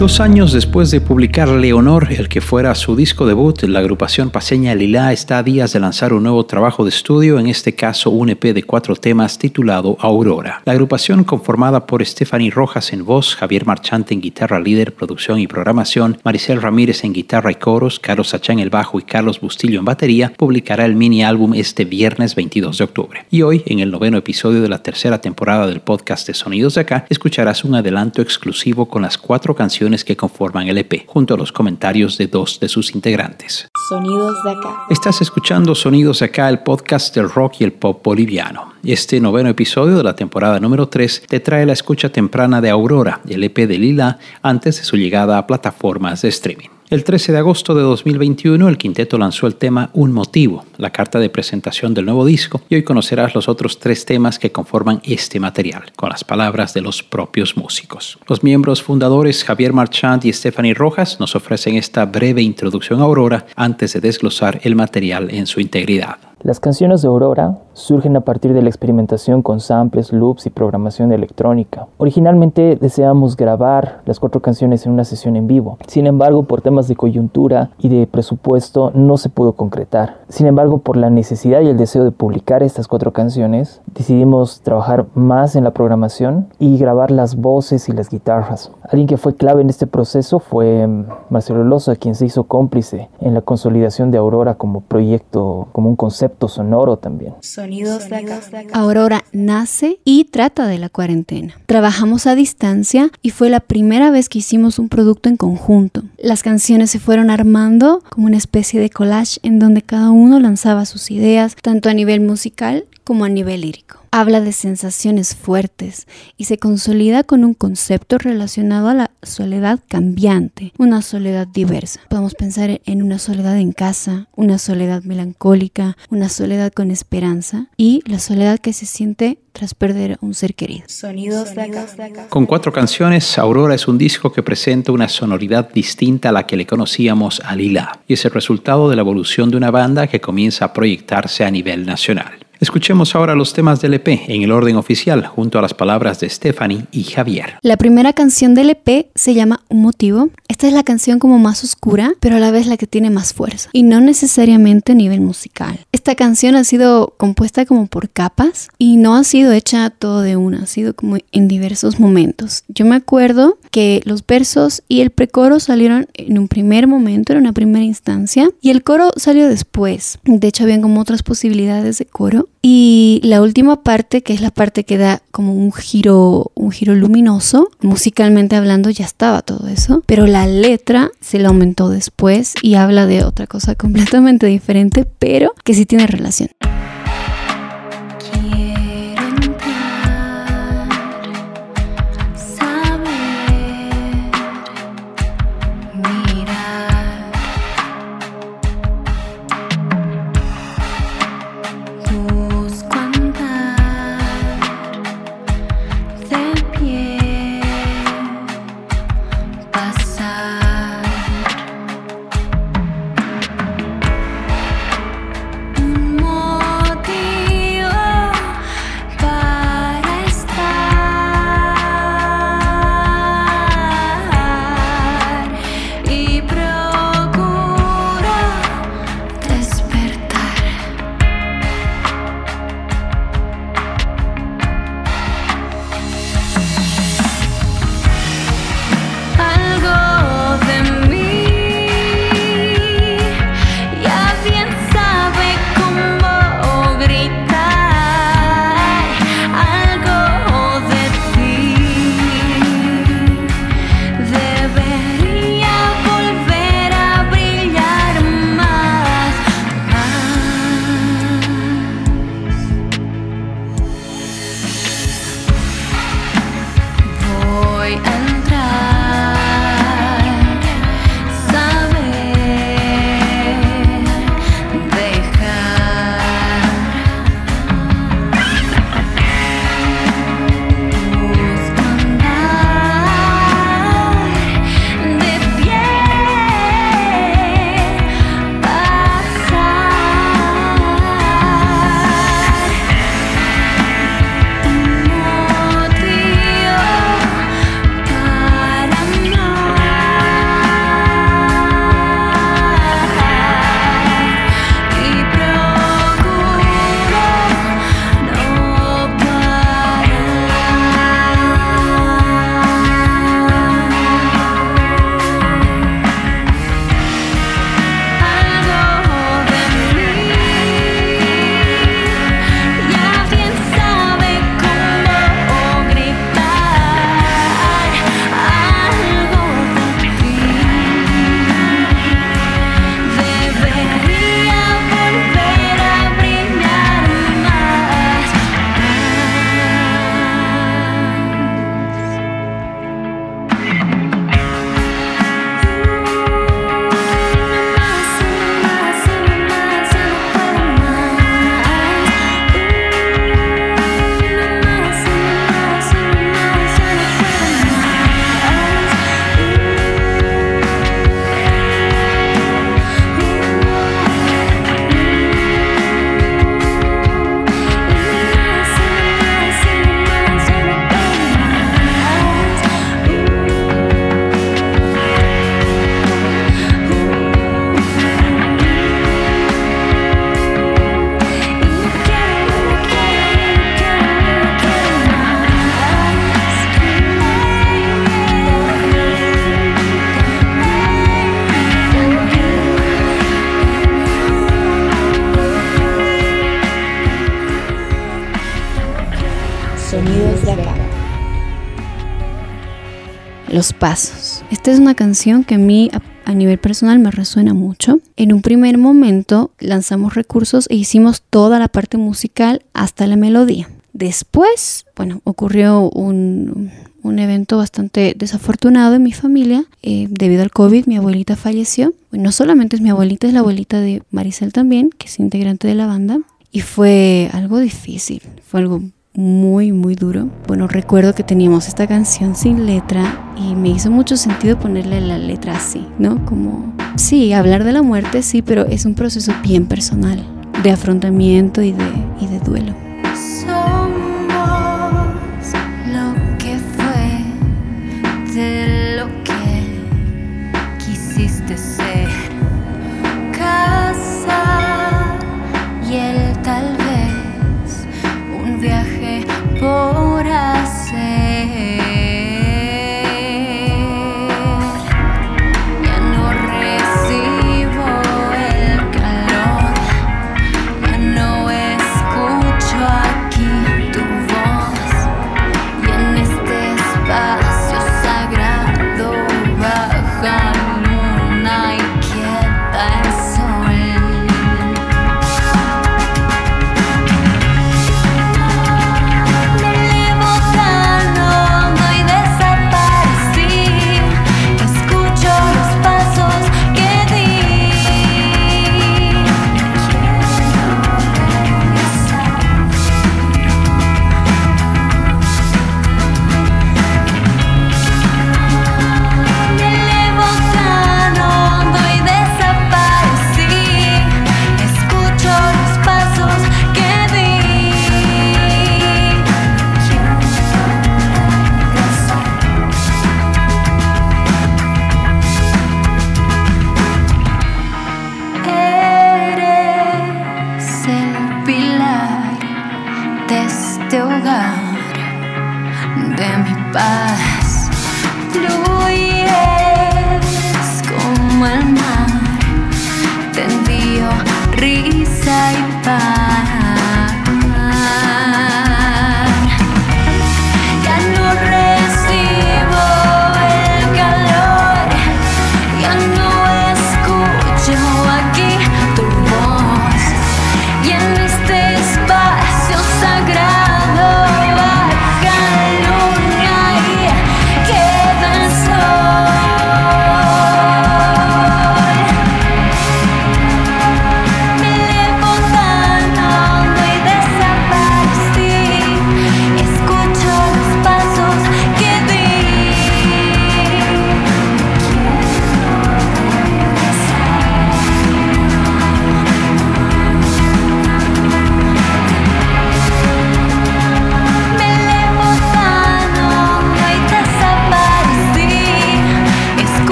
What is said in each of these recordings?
Dos años después de publicar Leonor, el que fuera su disco debut, la agrupación paseña Lila está a días de lanzar un nuevo trabajo de estudio, en este caso un EP de cuatro temas titulado Aurora. La agrupación, conformada por Stephanie Rojas en voz, Javier Marchante en guitarra líder, producción y programación, Maricel Ramírez en guitarra y coros, Carlos Sachán en el bajo y Carlos Bustillo en batería, publicará el mini álbum este viernes 22 de octubre. Y hoy, en el noveno episodio de la tercera temporada del podcast de Sonidos de Acá, escucharás un adelanto exclusivo con las cuatro canciones que conforman el EP, junto a los comentarios de dos de sus integrantes. Sonidos de acá. Estás escuchando Sonidos de acá, el podcast del rock y el pop boliviano. Este noveno episodio de la temporada número 3 te trae la escucha temprana de Aurora, el EP de Lila, antes de su llegada a plataformas de streaming. El 13 de agosto de 2021, el quinteto lanzó el tema Un Motivo, la carta de presentación del nuevo disco, y hoy conocerás los otros tres temas que conforman este material, con las palabras de los propios músicos. Los miembros fundadores Javier Marchand y Stephanie Rojas nos ofrecen esta breve introducción a Aurora antes de desglosar el material en su integridad. Las canciones de Aurora surgen a partir de la experimentación con samples, loops y programación electrónica. Originalmente deseamos grabar las cuatro canciones en una sesión en vivo. Sin embargo, por temas de coyuntura y de presupuesto no se pudo concretar. Sin embargo, por la necesidad y el deseo de publicar estas cuatro canciones, decidimos trabajar más en la programación y grabar las voces y las guitarras. Alguien que fue clave en este proceso fue mm, Marcelo Loza, quien se hizo cómplice en la consolidación de Aurora como proyecto, como un concepto sonoro también. Sonidos de acá. Aurora nace y trata de la cuarentena. Trabajamos a distancia y fue la primera vez que hicimos un producto en conjunto. Las canciones se fueron armando como una especie de collage en donde cada uno lanzaba sus ideas, tanto a nivel musical como a nivel lírico habla de sensaciones fuertes y se consolida con un concepto relacionado a la soledad cambiante, una soledad diversa. Podemos pensar en una soledad en casa, una soledad melancólica, una soledad con esperanza y la soledad que se siente tras perder a un ser querido. Sonidos de acá. Con cuatro canciones, Aurora es un disco que presenta una sonoridad distinta a la que le conocíamos a Lila y es el resultado de la evolución de una banda que comienza a proyectarse a nivel nacional. Escuchemos ahora los temas del EP en el orden oficial, junto a las palabras de Stephanie y Javier. La primera canción del EP se llama Un motivo. Esta es la canción como más oscura, pero a la vez la que tiene más fuerza, y no necesariamente a nivel musical. Esta canción ha sido compuesta como por capas y no ha sido hecha todo de una, ha sido como en diversos momentos. Yo me acuerdo que los versos y el precoro salieron en un primer momento, en una primera instancia, y el coro salió después. De hecho, habían como otras posibilidades de coro y la última parte, que es la parte que da como un giro, un giro luminoso, musicalmente hablando ya estaba todo eso, pero la letra se la aumentó después y habla de otra cosa completamente diferente, pero que sí tiene relación. Los Pasos. Esta es una canción que a mí a, nivel personal me resuena mucho. En un primer momento lanzamos recursos e hicimos toda la parte musical hasta la melodía. Después, bueno, ocurrió un, un evento bastante desafortunado en mi familia. Eh, debido al COVID, mi abuelita falleció. no solamente es mi abuelita, es la abuelita de Maricel también, que es integrante de la banda. Y fue algo difícil, fue algo muy, muy duro. Bueno, recuerdo que teníamos esta canción sin letra y me hizo mucho sentido ponerle la letra así, ¿no? Como, sí, hablar de la muerte, sí, pero es un proceso bien personal, de afrontamiento y de, y de duelo.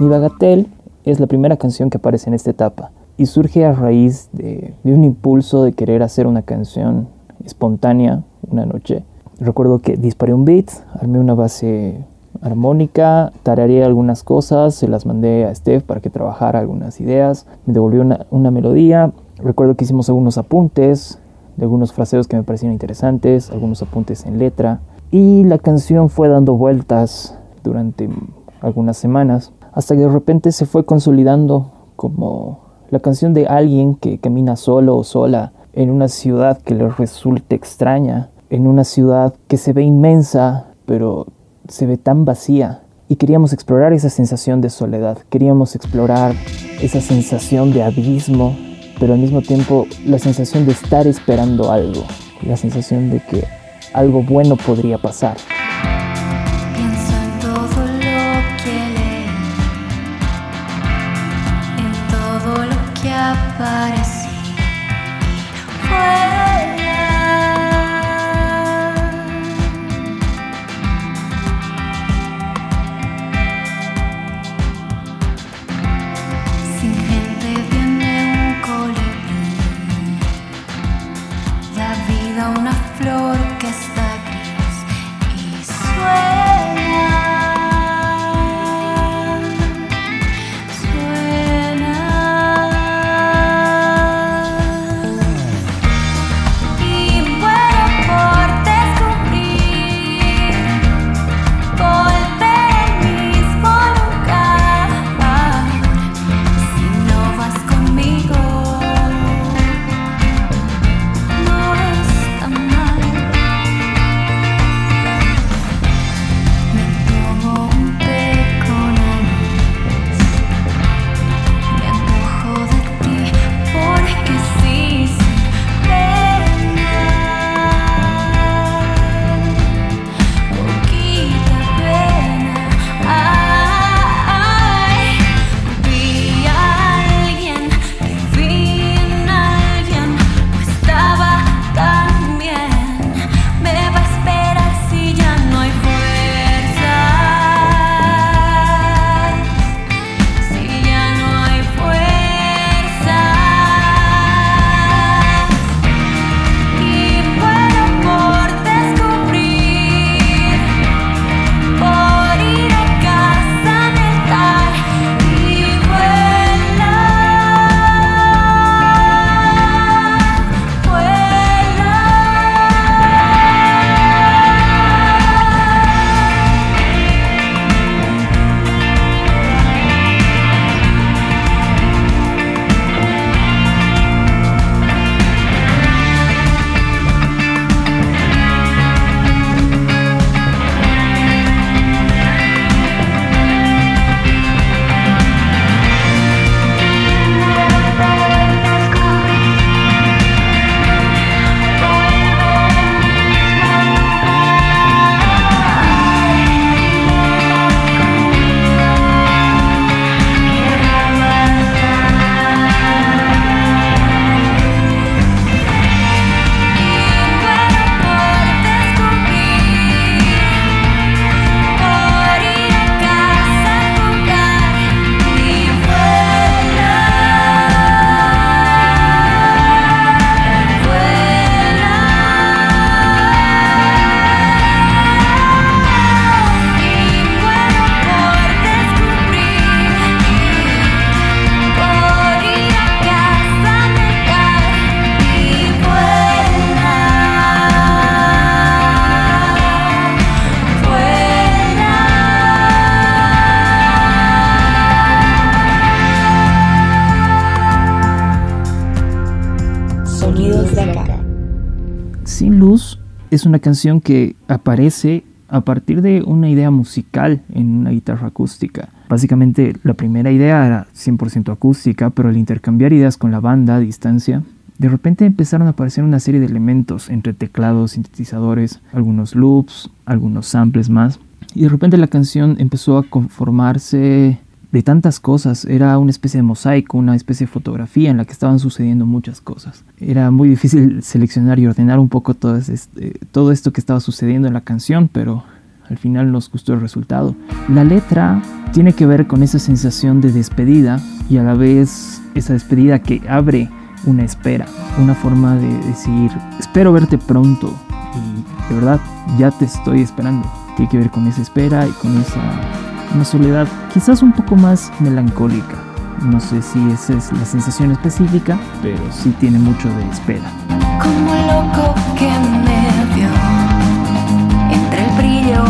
Mi Bagatel es la primera canción que aparece en esta etapa y surge a raíz de, un impulso de querer hacer una canción espontánea una noche. Recuerdo que disparé un beat, armé una base armónica, tarareé algunas cosas, se las mandé a Steph para que trabajara algunas ideas, me devolvió una, melodía. Recuerdo que hicimos algunos apuntes de algunos fraseos que me parecían interesantes, algunos apuntes en letra y la canción fue dando vueltas durante algunas semanas hasta que de repente se fue consolidando como la canción de alguien que camina solo o sola en una ciudad que le resulte extraña, en una ciudad que se ve inmensa pero se ve tan vacía. Y queríamos explorar esa sensación de soledad, queríamos explorar esa sensación de abismo, pero al mismo tiempo la sensación de estar esperando algo, la sensación de que algo bueno podría pasar. Lo Sin Luz es una canción que aparece a partir de una idea musical en una guitarra acústica. Básicamente la primera idea era 100% acústica, pero al intercambiar ideas con la banda a distancia, de repente empezaron a aparecer una serie de elementos entre teclados, sintetizadores, algunos loops, algunos samples más. Y de repente la canción empezó a conformarse de tantas cosas. Era una especie de mosaico, una especie de fotografía en la que estaban sucediendo muchas cosas. Era muy difícil seleccionar y ordenar un poco todo, este, todo esto que estaba sucediendo en la canción, pero al final nos gustó el resultado. La letra tiene que ver con esa sensación de despedida y a la vez esa despedida que abre una espera, una forma de decir, espero verte pronto y de verdad ya te estoy esperando. Tiene que ver con esa espera y con esa una soledad quizás un poco más melancólica. No sé si esa es la sensación específica, pero sí tiene mucho de espera. como loco que me vio entre el brillo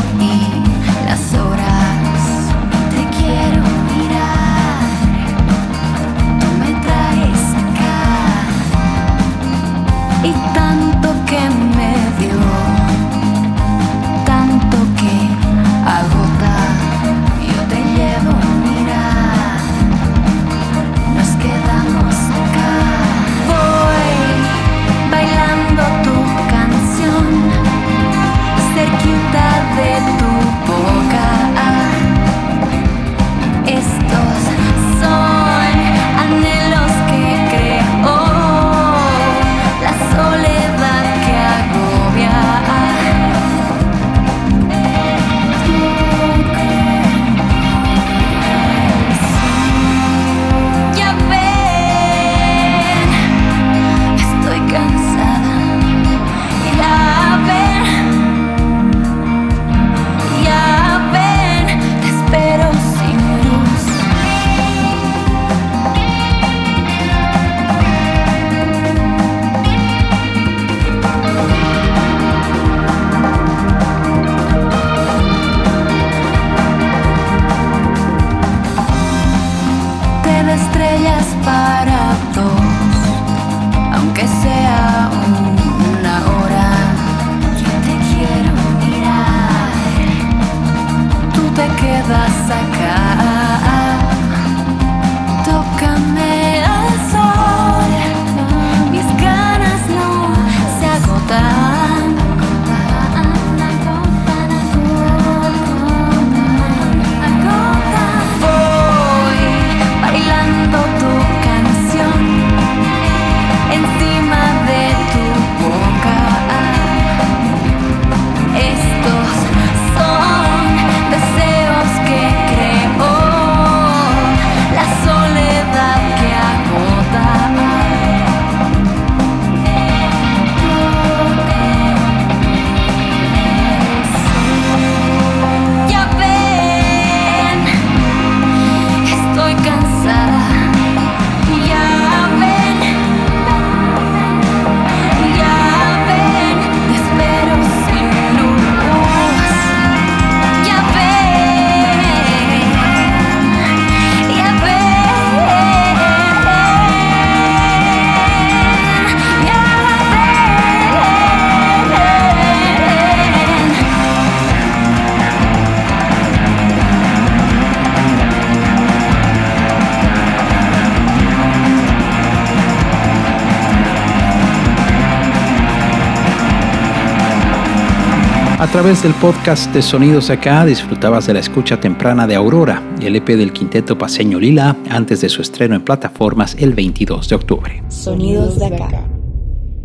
A través del podcast de Sonidos de Acá disfrutabas de la escucha temprana de Aurora, el EP del quinteto paseño Lila, antes de su estreno en plataformas el 22 de octubre. Sonidos de acá.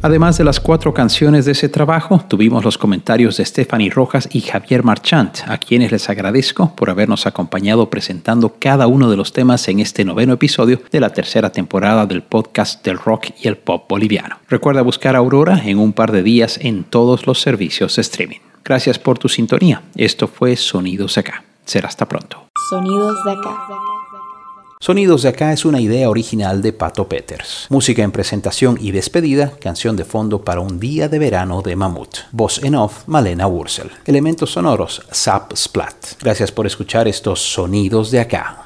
Además de las cuatro canciones de ese trabajo, tuvimos los comentarios de Stephanie Rojas y Javier Marchant, a quienes les agradezco por habernos acompañado presentando cada uno de los temas en este noveno episodio de la tercera temporada del podcast del rock y el pop boliviano. Recuerda buscar a Aurora en un par de días en todos los servicios de streaming. Gracias por tu sintonía. Esto fue Sonidos Acá. Será hasta pronto. Sonidos de acá. Sonidos de acá es una idea original de Pato Peters. Música en presentación y despedida, canción de fondo para un día de verano de Mamut. Voz en off, Malena Wursel. Elementos sonoros, Zap Splat. Gracias por escuchar estos Sonidos de acá.